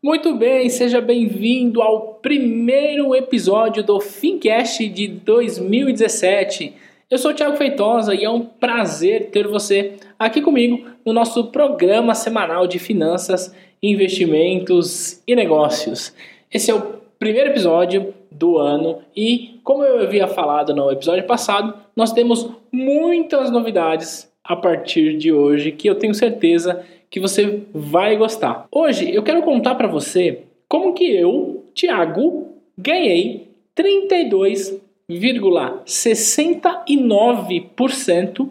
Muito bem, seja bem-vindo ao primeiro episódio do Fincast de 2017. Eu sou o Thiago Feitosa e é um prazer ter você aqui comigo no nosso programa semanal de finanças, investimentos e negócios. Esse é o primeiro episódio do ano e, como eu havia falado no episódio passado, nós temos muitas novidades a partir de hoje que eu tenho certeza você vai gostar. Hoje eu quero contar para você como que eu, Thiago, ganhei 32,69%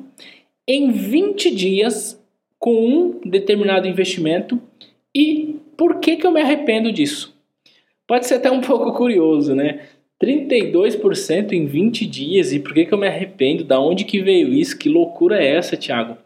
em 20 dias com um determinado investimento e por que que eu me arrependo disso? Pode ser até um pouco curioso, né? 32% em 20 dias e por que que eu me arrependo? Da onde que veio isso? Que loucura é essa, Thiago?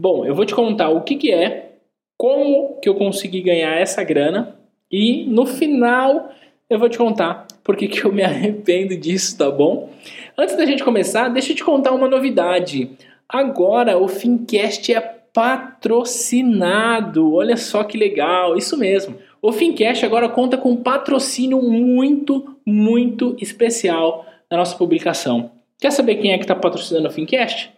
Bom, eu vou te contar o que, que é, como que eu consegui ganhar essa grana e no final eu vou te contar por que, que eu me arrependo disso, tá bom? Antes da gente começar, deixa eu te contar uma novidade. Agora o Fincast é patrocinado. Olha só que legal, isso mesmo. O Fincast agora conta com um patrocínio muito, muito especial na nossa publicação. Quer saber quem é que está patrocinando o Fincast?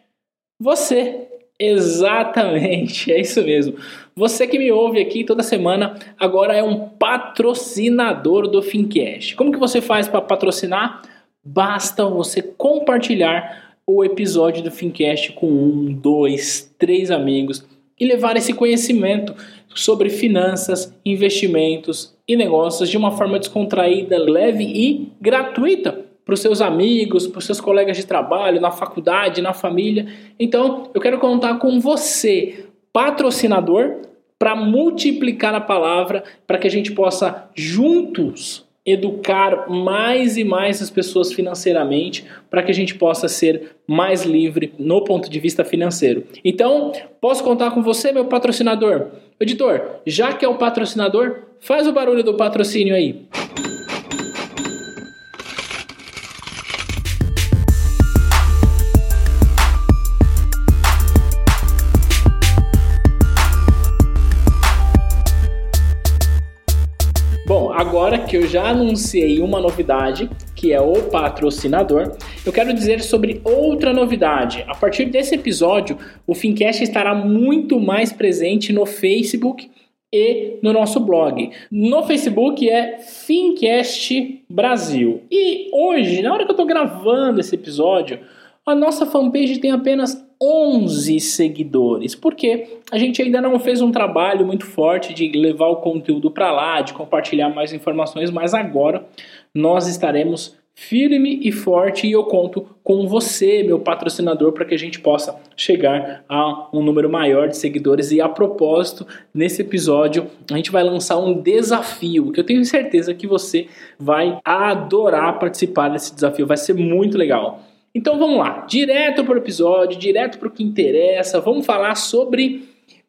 Você! Exatamente, é isso mesmo. Você que me ouve aqui toda semana agora é um patrocinador do Fincast. Como que você faz para patrocinar? Basta você compartilhar o episódio do Fincast com um, dois, três amigos e levar esse conhecimento sobre finanças, investimentos e negócios de uma forma descontraída, leve e gratuita para os seus amigos, para os seus colegas de trabalho, na faculdade, na família. Então, eu quero contar com você, patrocinador, para multiplicar a palavra, para que a gente possa juntos educar mais e mais as pessoas financeiramente, para que a gente possa ser mais livre no ponto de vista financeiro. Então, posso contar com você, meu patrocinador? Editor, já que é o patrocinador, faz o barulho do patrocínio aí. Que eu já anunciei uma novidade, que é o patrocinador, eu quero dizer sobre outra novidade. A partir desse episódio, o Fincast estará muito mais presente no Facebook e no nosso blog. No Facebook é Fincast Brasil. E hoje, na hora que eu estou gravando esse episódio, a nossa fanpage tem apenas 11 seguidores, porque a gente ainda não fez um trabalho muito forte de levar o conteúdo para lá, de compartilhar mais informações, mas agora nós estaremos firme e forte e eu conto com você, meu patrocinador, para que a gente possa chegar a um número maior de seguidores. E a propósito, nesse episódio, a gente vai lançar um desafio que eu tenho certeza que você vai adorar participar desse desafio, vai ser muito legal. Então vamos lá, direto para o episódio, direto para o que interessa. Vamos falar sobre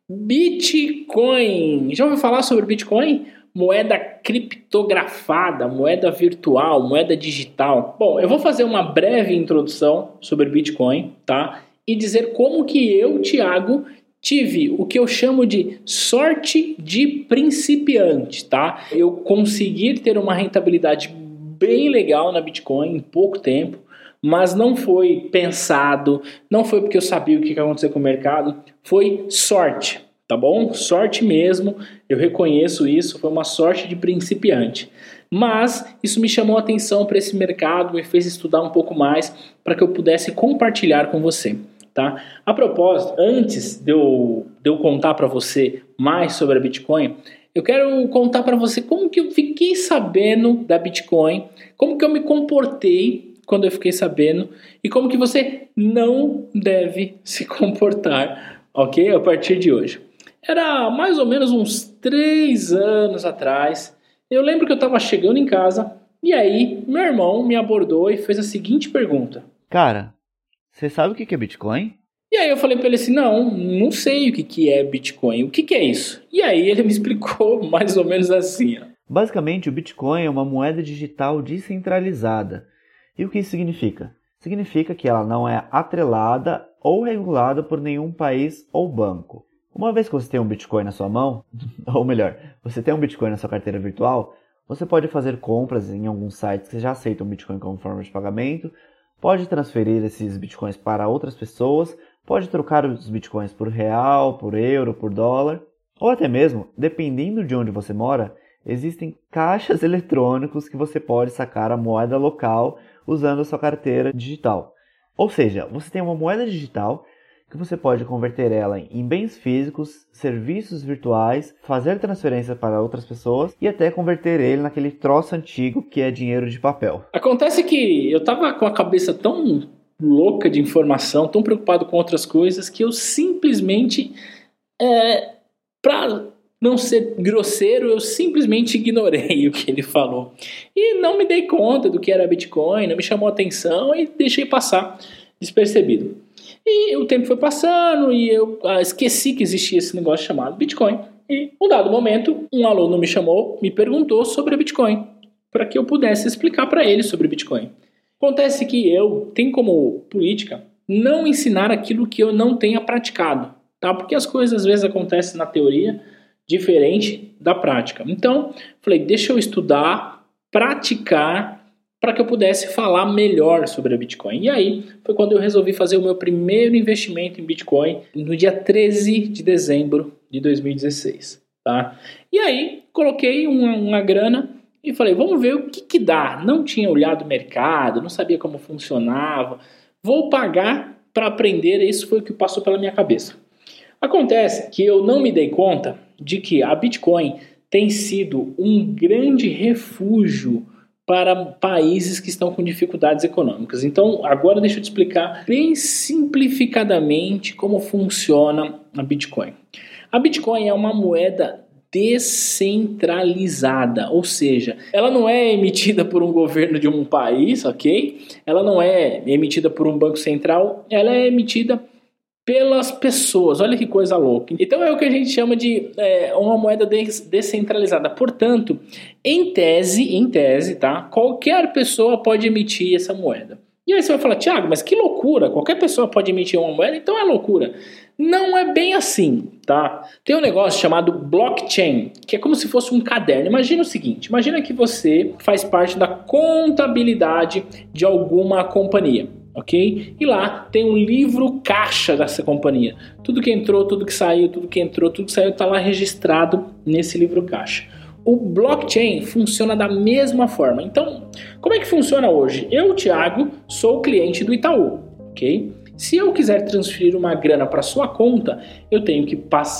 Bitcoin. Já ouviu falar sobre Bitcoin? Moeda criptografada, moeda virtual, moeda digital. Bom, eu vou fazer uma breve introdução sobre Bitcoin, tá? E dizer como que eu, Thiago, tive o que eu chamo de sorte de principiante, tá? Eu consegui ter uma rentabilidade bem legal na Bitcoin em pouco tempo mas não foi pensado, não foi porque eu sabia o que ia acontecer com o mercado, foi sorte, tá bom? Sorte mesmo, eu reconheço isso, foi uma sorte de principiante. Mas isso me chamou a atenção para esse mercado, me fez estudar um pouco mais para que eu pudesse compartilhar com você. Tá? A propósito, antes de eu, de eu contar para você mais sobre a Bitcoin, eu quero contar para você como que eu fiquei sabendo da Bitcoin, como que eu me comportei quando eu fiquei sabendo e como que você não deve se comportar, ok? A partir de hoje. Era mais ou menos uns três anos atrás. Eu lembro que eu estava chegando em casa e aí meu irmão me abordou e fez a seguinte pergunta: Cara, você sabe o que é Bitcoin? E aí eu falei para ele assim, não, não sei o que é Bitcoin, o que é isso? E aí ele me explicou mais ou menos assim. Ó. Basicamente, o Bitcoin é uma moeda digital descentralizada e o que isso significa? Significa que ela não é atrelada ou regulada por nenhum país ou banco. Uma vez que você tem um Bitcoin na sua mão, ou melhor, você tem um Bitcoin na sua carteira virtual, você pode fazer compras em alguns sites que já aceitam Bitcoin como forma de pagamento, pode transferir esses Bitcoins para outras pessoas, pode trocar os Bitcoins por real, por euro, por dólar, ou até mesmo, dependendo de onde você mora, existem caixas eletrônicos que você pode sacar a moeda local usando a sua carteira digital. Ou seja, você tem uma moeda digital que você pode converter ela em bens físicos, serviços virtuais, fazer transferência para outras pessoas e até converter ele naquele troço antigo que é dinheiro de papel. Acontece que eu tava com a cabeça tão louca de informação, tão preocupado com outras coisas que eu simplesmente é, para não ser grosseiro, eu simplesmente ignorei o que ele falou. E não me dei conta do que era Bitcoin, não me chamou atenção e deixei passar despercebido. E o tempo foi passando e eu ah, esqueci que existia esse negócio chamado Bitcoin. E, um dado momento, um aluno me chamou, me perguntou sobre Bitcoin, para que eu pudesse explicar para ele sobre Bitcoin. Acontece que eu tenho como política não ensinar aquilo que eu não tenha praticado, tá? Porque as coisas às vezes acontecem na teoria diferente da prática. Então, falei, deixa eu estudar, praticar para que eu pudesse falar melhor sobre a Bitcoin. E aí foi quando eu resolvi fazer o meu primeiro investimento em Bitcoin no dia 13 de dezembro de 2016. Tá? E aí coloquei uma, uma grana e falei, vamos ver o que, que dá. Não tinha olhado o mercado, não sabia como funcionava. Vou pagar para aprender, isso foi o que passou pela minha cabeça. Acontece que eu não me dei conta de que a Bitcoin tem sido um grande refúgio para países que estão com dificuldades econômicas. Então, agora deixa eu te explicar bem simplificadamente como funciona a Bitcoin. A Bitcoin é uma moeda descentralizada, ou seja, ela não é emitida por um governo de um país, ok? Ela não é emitida por um banco central, ela é emitida pelas pessoas. Olha que coisa louca. Então é o que a gente chama de é, uma moeda descentralizada. Portanto, em tese, em tese, tá? Qualquer pessoa pode emitir essa moeda. E aí você vai falar, Tiago, mas que loucura! Qualquer pessoa pode emitir uma moeda, então é loucura. Não é bem assim, tá? Tem um negócio chamado blockchain, que é como se fosse um caderno. Imagina o seguinte: imagina que você faz parte da contabilidade de alguma companhia ok? E lá tem um livro caixa dessa companhia. Tudo que entrou, tudo que saiu, tudo que entrou, tudo que saiu está lá registrado nesse livro caixa. O blockchain funciona da mesma forma. Então, como é que funciona hoje? Eu, Thiago, sou cliente do Itaú, ok? Se eu quiser transferir uma grana para sua conta, eu tenho que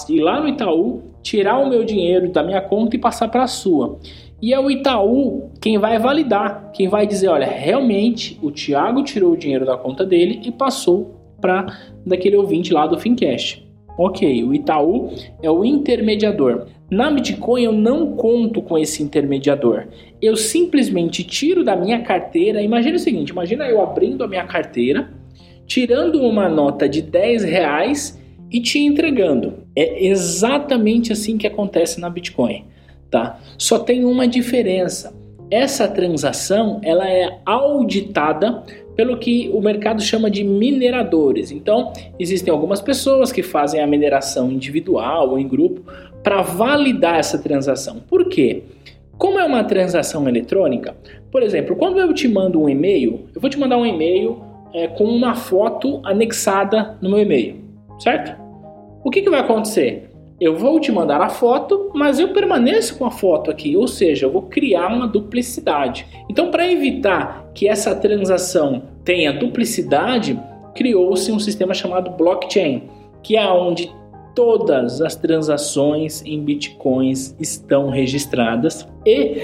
ir lá no Itaú, tirar o meu dinheiro da minha conta e passar para a sua. E é o Itaú quem vai validar, quem vai dizer, olha, realmente o Thiago tirou o dinheiro da conta dele e passou para daquele ouvinte lá do Fincast. Ok, o Itaú é o intermediador. Na Bitcoin eu não conto com esse intermediador. Eu simplesmente tiro da minha carteira. Imagina o seguinte: imagina eu abrindo a minha carteira, tirando uma nota de 10 reais e te entregando. É exatamente assim que acontece na Bitcoin tá? Só tem uma diferença. Essa transação ela é auditada pelo que o mercado chama de mineradores. Então, existem algumas pessoas que fazem a mineração individual ou em grupo para validar essa transação. Por quê? Como é uma transação eletrônica, por exemplo, quando eu te mando um e-mail, eu vou te mandar um e-mail é, com uma foto anexada no meu e-mail, certo? O que, que vai acontecer? Eu vou te mandar a foto, mas eu permaneço com a foto aqui, ou seja, eu vou criar uma duplicidade. Então, para evitar que essa transação tenha duplicidade, criou-se um sistema chamado blockchain, que é onde todas as transações em bitcoins estão registradas e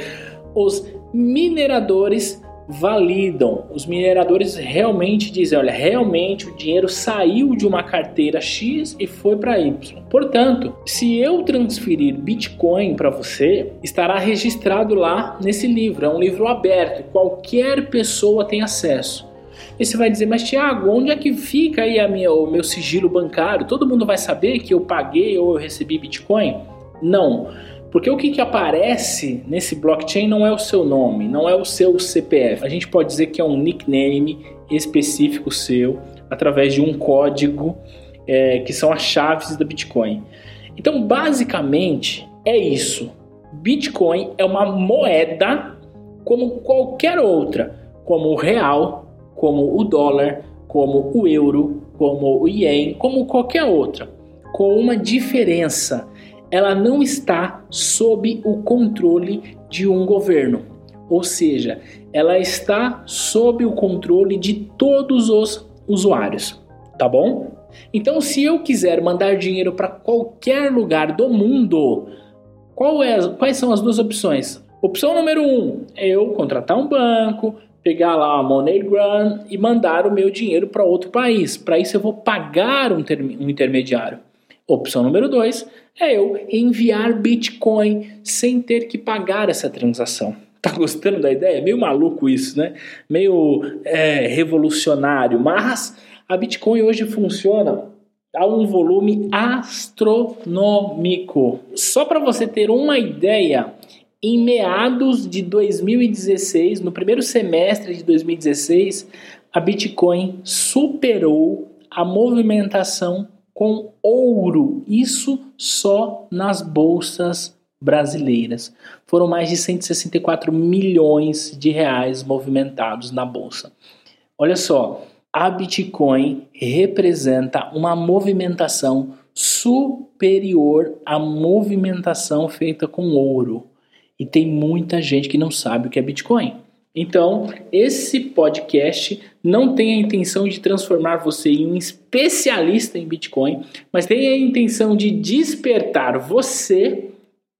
os mineradores validam. Os mineradores realmente dizem: olha, realmente o dinheiro saiu de uma carteira X e foi para Y. Portanto, se eu transferir Bitcoin para você, estará registrado lá nesse livro. É um livro aberto, qualquer pessoa tem acesso. E você vai dizer, mas Tiago, onde é que fica aí a minha, o meu sigilo bancário? Todo mundo vai saber que eu paguei ou eu recebi Bitcoin? Não. Porque o que, que aparece nesse blockchain não é o seu nome, não é o seu CPF. A gente pode dizer que é um nickname específico seu, através de um código é, que são as chaves da Bitcoin. Então, basicamente, é isso. Bitcoin é uma moeda como qualquer outra, como o real, como o dólar, como o euro, como o ien, como qualquer outra, com uma diferença. Ela não está sob o controle de um governo, ou seja, ela está sob o controle de todos os usuários, tá bom? Então, se eu quiser mandar dinheiro para qualquer lugar do mundo, é, quais são as duas opções? Opção número um é eu contratar um banco, pegar lá a MoneyGram e mandar o meu dinheiro para outro país. Para isso eu vou pagar um, um intermediário. Opção número dois é eu enviar Bitcoin sem ter que pagar essa transação. Tá gostando da ideia? Meio maluco isso, né? Meio é, revolucionário, mas a Bitcoin hoje funciona a um volume astronômico. Só para você ter uma ideia, em meados de 2016, no primeiro semestre de 2016, a Bitcoin superou a movimentação com ouro, isso só nas bolsas brasileiras. Foram mais de 164 milhões de reais movimentados na bolsa. Olha só, a Bitcoin representa uma movimentação superior à movimentação feita com ouro. E tem muita gente que não sabe o que é Bitcoin. Então, esse podcast não tem a intenção de transformar você em um especialista em Bitcoin, mas tem a intenção de despertar você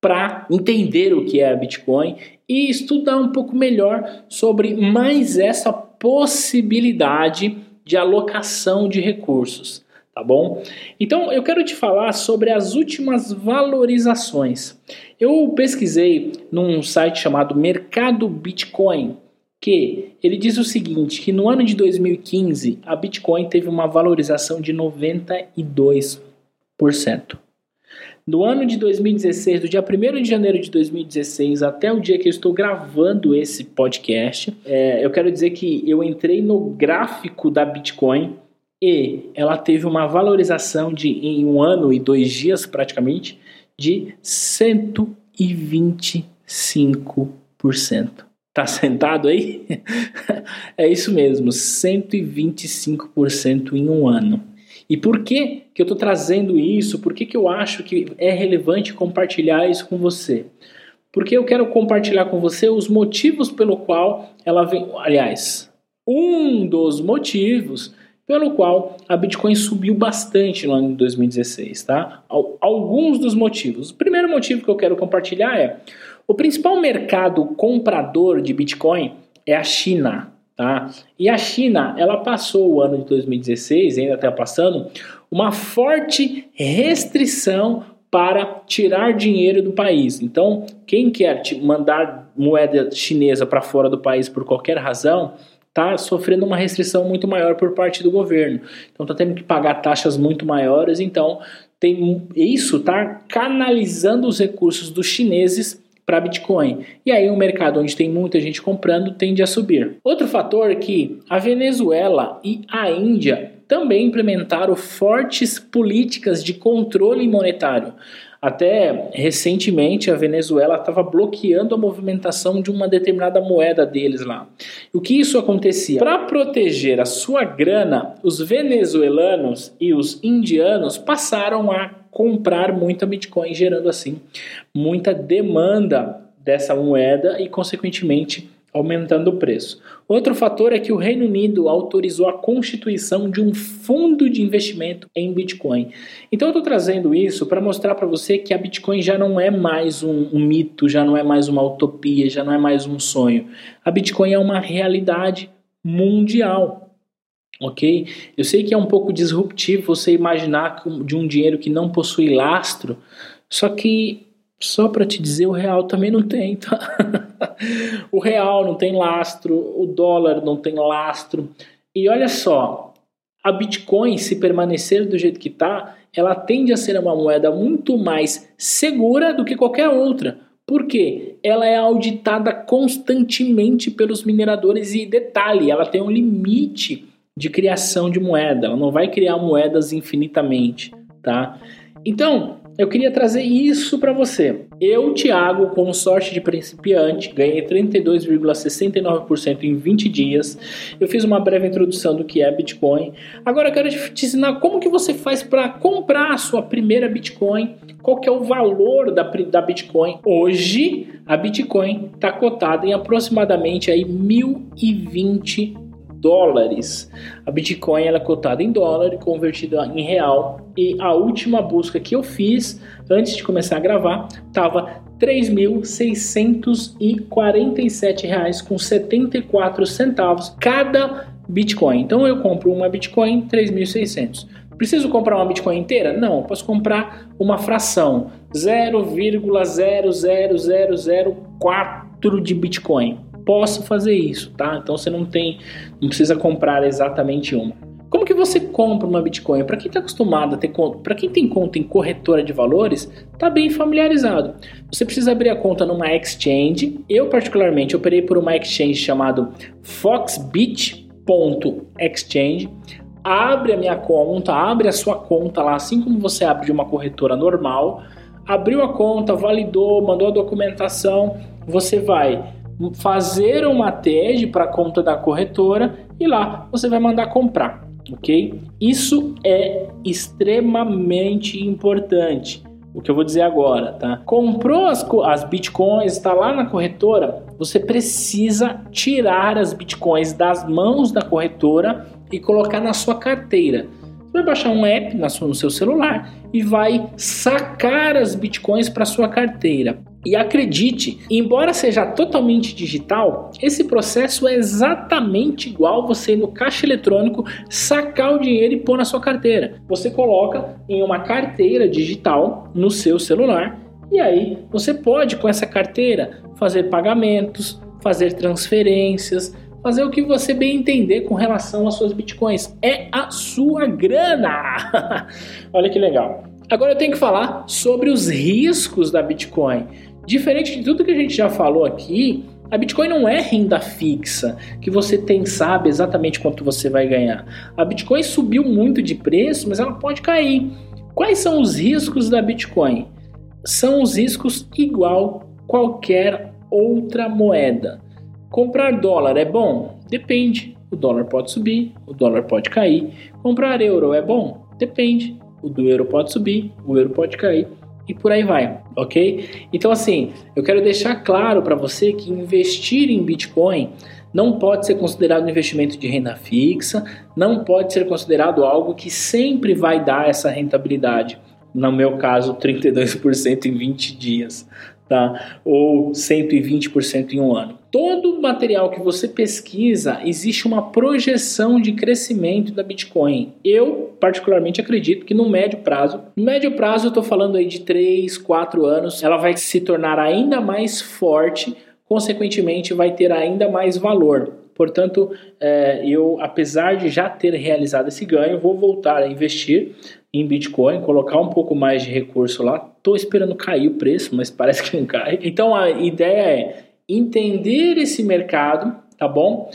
para entender o que é a Bitcoin e estudar um pouco melhor sobre mais essa possibilidade de alocação de recursos, tá bom? Então eu quero te falar sobre as últimas valorizações. Eu pesquisei num site chamado Mercado Bitcoin que ele diz o seguinte, que no ano de 2015 a Bitcoin teve uma valorização de 92%. No ano de 2016, do dia 1 de janeiro de 2016 até o dia que eu estou gravando esse podcast, é, eu quero dizer que eu entrei no gráfico da Bitcoin e ela teve uma valorização de, em um ano e dois dias praticamente, de 125%. Tá sentado aí? é isso mesmo, 125% em um ano. E por que, que eu estou trazendo isso? Por que, que eu acho que é relevante compartilhar isso com você? Porque eu quero compartilhar com você os motivos pelo qual ela vem. Aliás, um dos motivos pelo qual a Bitcoin subiu bastante no ano de 2016, tá? Alguns dos motivos. O primeiro motivo que eu quero compartilhar é: o principal mercado comprador de Bitcoin é a China. Tá? E a China, ela passou o ano de 2016, ainda está passando, uma forte restrição para tirar dinheiro do país. Então, quem quer mandar moeda chinesa para fora do país por qualquer razão, está sofrendo uma restrição muito maior por parte do governo. Então, está tendo que pagar taxas muito maiores. Então, tem isso está canalizando os recursos dos chineses para Bitcoin. E aí o mercado onde tem muita gente comprando tende a subir. Outro fator é que a Venezuela e a Índia também implementaram fortes políticas de controle monetário. Até recentemente a Venezuela estava bloqueando a movimentação de uma determinada moeda deles lá. O que isso acontecia? Para proteger a sua grana, os venezuelanos e os indianos passaram a comprar muita Bitcoin, gerando assim muita demanda dessa moeda e, consequentemente, aumentando o preço. Outro fator é que o Reino Unido autorizou a constituição de um fundo de investimento em Bitcoin. Então eu estou trazendo isso para mostrar para você que a Bitcoin já não é mais um, um, mito, já não é mais uma utopia, já não é mais um sonho. A Bitcoin é uma realidade mundial. Ok? Eu sei que é um pouco disruptivo você imaginar de um dinheiro que não possui lastro, só que só para te dizer, o real também não tem, tá? o real não tem lastro, o dólar não tem lastro. E olha só, a Bitcoin, se permanecer do jeito que está, ela tende a ser uma moeda muito mais segura do que qualquer outra. Por quê? Ela é auditada constantemente pelos mineradores e detalhe, ela tem um limite de criação de moeda, ela não vai criar moedas infinitamente, tá? Então, eu queria trazer isso para você. Eu, Thiago, com sorte de principiante, ganhei 32,69% em 20 dias. Eu fiz uma breve introdução do que é Bitcoin. Agora eu quero te ensinar como que você faz para comprar a sua primeira Bitcoin, qual que é o valor da, da Bitcoin. Hoje, a Bitcoin está cotada em aproximadamente aí 1.020 dólares. A Bitcoin ela é cotada em dólar convertida em real. E a última busca que eu fiz antes de começar a gravar estava R$ 3.647 com 74 centavos cada Bitcoin. Então eu compro uma Bitcoin 3.600. Preciso comprar uma Bitcoin inteira? Não, posso comprar uma fração 0,00004 de Bitcoin posso fazer isso, tá? Então você não tem, não precisa comprar exatamente uma. Como que você compra uma Bitcoin? Para quem está acostumado a ter conta, para quem tem conta em corretora de valores, tá bem familiarizado. Você precisa abrir a conta numa exchange. Eu particularmente operei por uma exchange chamado foxbit.exchange. Abre a minha conta, abre a sua conta lá, assim como você abre de uma corretora normal. Abriu a conta, validou, mandou a documentação, você vai fazer uma TED para conta da corretora e lá você vai mandar comprar, ok? Isso é extremamente importante. O que eu vou dizer agora, tá? Comprou as, as bitcoins, está lá na corretora, você precisa tirar as bitcoins das mãos da corretora e colocar na sua carteira. Você vai baixar um app no seu celular e vai sacar as bitcoins para sua carteira. E acredite, embora seja totalmente digital, esse processo é exatamente igual você no caixa eletrônico sacar o dinheiro e pôr na sua carteira. Você coloca em uma carteira digital no seu celular e aí você pode com essa carteira fazer pagamentos, fazer transferências, fazer o que você bem entender com relação às suas bitcoins. É a sua grana! Olha que legal. Agora eu tenho que falar sobre os riscos da Bitcoin. Diferente de tudo que a gente já falou aqui, a Bitcoin não é renda fixa, que você tem sabe exatamente quanto você vai ganhar. A Bitcoin subiu muito de preço, mas ela pode cair. Quais são os riscos da Bitcoin? São os riscos igual qualquer outra moeda. Comprar dólar é bom? Depende. O dólar pode subir, o dólar pode cair. Comprar euro é bom? Depende. O do euro pode subir, o euro pode cair e por aí vai, ok? Então, assim, eu quero deixar claro para você que investir em Bitcoin não pode ser considerado um investimento de renda fixa, não pode ser considerado algo que sempre vai dar essa rentabilidade. No meu caso, 32% em 20 dias tá? ou 120% em um ano. Todo material que você pesquisa, existe uma projeção de crescimento da Bitcoin. Eu, particularmente, acredito que no médio prazo, no médio prazo eu estou falando aí de 3, 4 anos, ela vai se tornar ainda mais forte, consequentemente vai ter ainda mais valor. Portanto, é, eu, apesar de já ter realizado esse ganho, vou voltar a investir em Bitcoin, colocar um pouco mais de recurso lá. Estou esperando cair o preço, mas parece que não cai. Então a ideia é entender esse mercado, tá bom?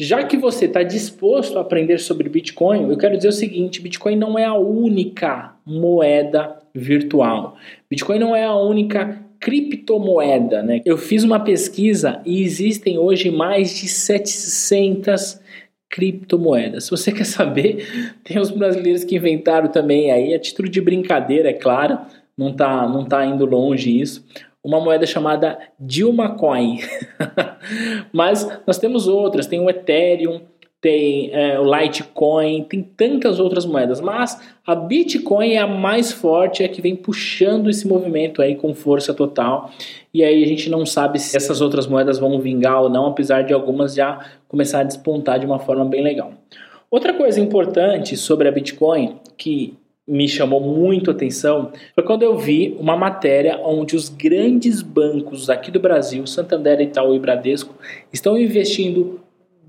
Já que você está disposto a aprender sobre Bitcoin, eu quero dizer o seguinte: Bitcoin não é a única moeda virtual. Bitcoin não é a única criptomoeda, né? Eu fiz uma pesquisa e existem hoje mais de 700 criptomoedas. Se você quer saber, tem os brasileiros que inventaram também aí, a título de brincadeira, é claro, não tá, não tá indo longe isso, uma moeda chamada Dilma Coin. Mas nós temos outras, tem o Ethereum, tem é, o Litecoin, tem tantas outras moedas, mas a Bitcoin é a mais forte, é a que vem puxando esse movimento aí com força total. E aí a gente não sabe se essas outras moedas vão vingar ou não, apesar de algumas já começar a despontar de uma forma bem legal. Outra coisa importante sobre a Bitcoin que me chamou muito atenção foi quando eu vi uma matéria onde os grandes bancos aqui do Brasil, Santander, Itaú e Bradesco, estão investindo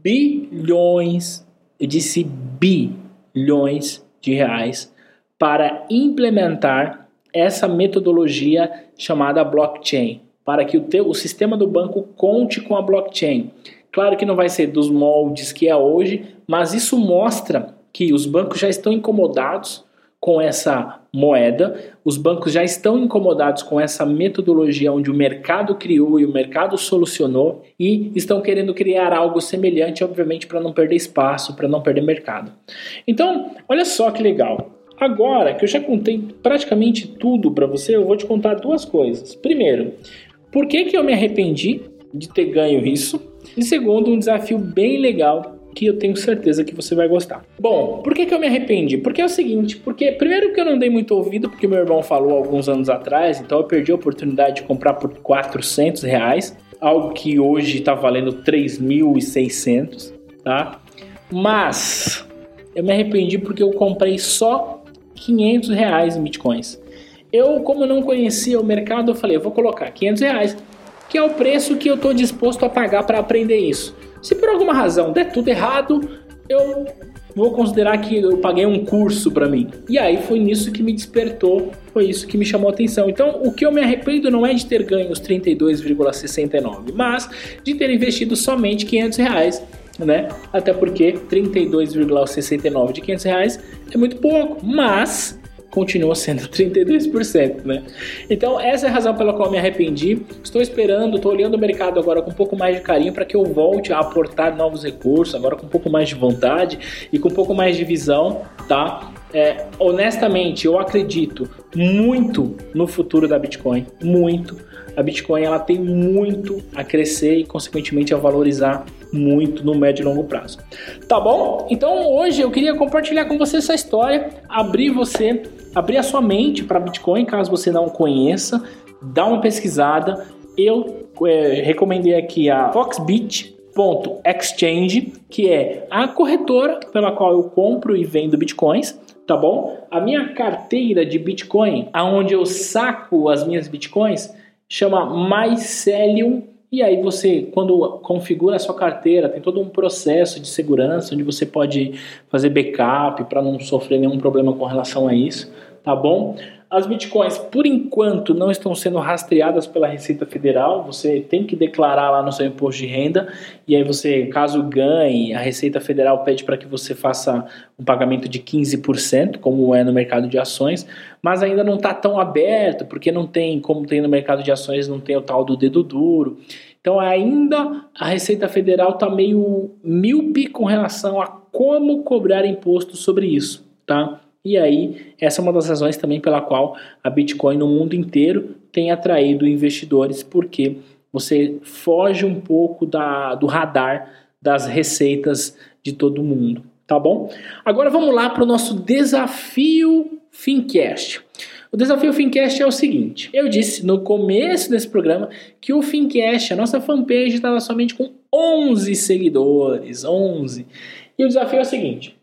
bilhões, eu disse bilhões de reais para implementar essa metodologia chamada blockchain, para que o, teu, o sistema do banco conte com a blockchain. Claro que não vai ser dos moldes que é hoje, mas isso mostra que os bancos já estão incomodados com essa moeda, os bancos já estão incomodados com essa metodologia onde o mercado criou e o mercado solucionou e estão querendo criar algo semelhante, obviamente, para não perder espaço, para não perder mercado. Então, olha só que legal. Agora que eu já contei praticamente tudo para você, eu vou te contar duas coisas. Primeiro, por que, que eu me arrependi de ter ganho isso? E segundo, um desafio bem legal que eu tenho certeza que você vai gostar. Bom, por que, que eu me arrependi? Porque é o seguinte, porque primeiro que eu não dei muito ouvido, porque meu irmão falou alguns anos atrás, então eu perdi a oportunidade de comprar por 400 reais, algo que hoje está valendo 3.600, tá? Mas eu me arrependi porque eu comprei só 500 reais em bitcoins. Eu, como não conhecia o mercado, eu falei, eu vou colocar 500 reais, que é o preço que eu estou disposto a pagar para aprender isso. Se por alguma razão der tudo errado, eu vou considerar que eu paguei um curso para mim. E aí foi nisso que me despertou, foi isso que me chamou a atenção. Então, o que eu me arrependo não é de ter ganho os 32,69, mas de ter investido somente 500 reais. Né? Até porque 32,69 de 500 reais é muito pouco, mas continua sendo 32%, né? Então, essa é a razão pela qual eu me arrependi. Estou esperando, estou olhando o mercado agora com um pouco mais de carinho para que eu volte a aportar novos recursos, agora com um pouco mais de vontade e com um pouco mais de visão, tá? É, honestamente, eu acredito muito no futuro da Bitcoin, muito. A Bitcoin ela tem muito a crescer e, consequentemente, a valorizar muito no médio e longo prazo. Tá bom? Então hoje eu queria compartilhar com você essa história, abrir você, abrir a sua mente para Bitcoin, caso você não conheça, dá uma pesquisada. Eu é, recomendei aqui a Foxbit.exchange, que é a corretora pela qual eu compro e vendo bitcoins, tá bom? A minha carteira de Bitcoin, aonde eu saco as minhas bitcoins, chama Mycelium e aí você, quando configura a sua carteira, tem todo um processo de segurança onde você pode fazer backup para não sofrer nenhum problema com relação a isso, tá bom? As bitcoins, por enquanto, não estão sendo rastreadas pela Receita Federal. Você tem que declarar lá no seu imposto de renda. E aí você, caso ganhe, a Receita Federal pede para que você faça um pagamento de 15%, como é no mercado de ações. Mas ainda não está tão aberto, porque não tem, como tem no mercado de ações, não tem o tal do dedo duro. Então ainda a Receita Federal está meio míope com relação a como cobrar imposto sobre isso, tá? E aí, essa é uma das razões também pela qual a Bitcoin no mundo inteiro tem atraído investidores, porque você foge um pouco da, do radar das receitas de todo mundo, tá bom? Agora vamos lá para o nosso desafio Fincast. O desafio Fincast é o seguinte: eu disse no começo desse programa que o Fincast, a nossa fanpage, estava somente com 11 seguidores. 11. E o desafio é o seguinte: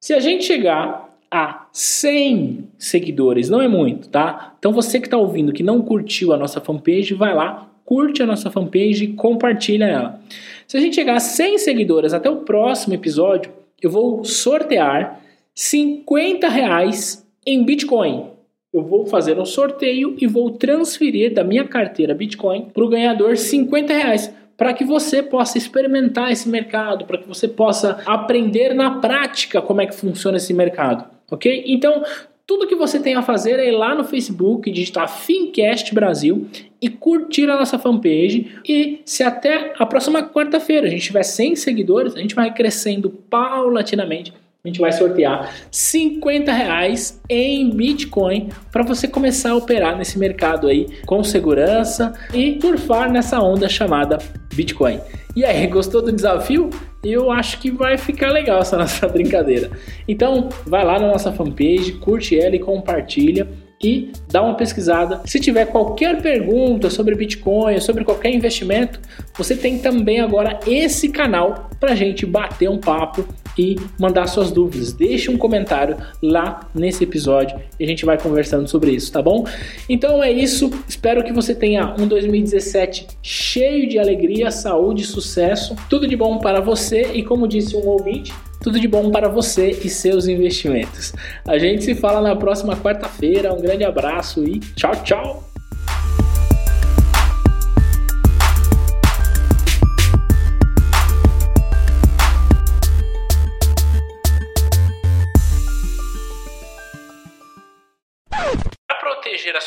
se a gente chegar a 100 seguidores, não é muito, tá? Então você que está ouvindo que não curtiu a nossa fanpage, vai lá, curte a nossa fanpage e compartilha ela. Se a gente chegar a 100 seguidores até o próximo episódio, eu vou sortear 50 reais em Bitcoin. Eu vou fazer um sorteio e vou transferir da minha carteira Bitcoin para o ganhador 50 reais para que você possa experimentar esse mercado, para que você possa aprender na prática como é que funciona esse mercado ok? Então, tudo que você tem a fazer é ir lá no Facebook, digitar Fincast Brasil e curtir a nossa fanpage. E se até a próxima quarta-feira a gente tiver 100 seguidores, a gente vai crescendo paulatinamente. A gente vai sortear 50 reais em Bitcoin para você começar a operar nesse mercado aí com segurança e surfar nessa onda chamada Bitcoin. E aí, gostou do desafio? Eu acho que vai ficar legal essa nossa brincadeira. Então, vai lá na nossa fanpage, curte ela e compartilha e dá uma pesquisada. Se tiver qualquer pergunta sobre Bitcoin, sobre qualquer investimento, você tem também agora esse canal para gente bater um papo e mandar suas dúvidas. Deixe um comentário lá nesse episódio e a gente vai conversando sobre isso, tá bom? Então é isso. Espero que você tenha um 2017 cheio de alegria, saúde, sucesso, tudo de bom para você e como disse um ouvinte, tudo de bom para você e seus investimentos. A gente se fala na próxima quarta-feira. Um grande abraço e tchau, tchau!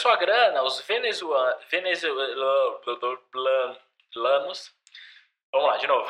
sua grana, os venezuelanos. Vamos lá, de novo.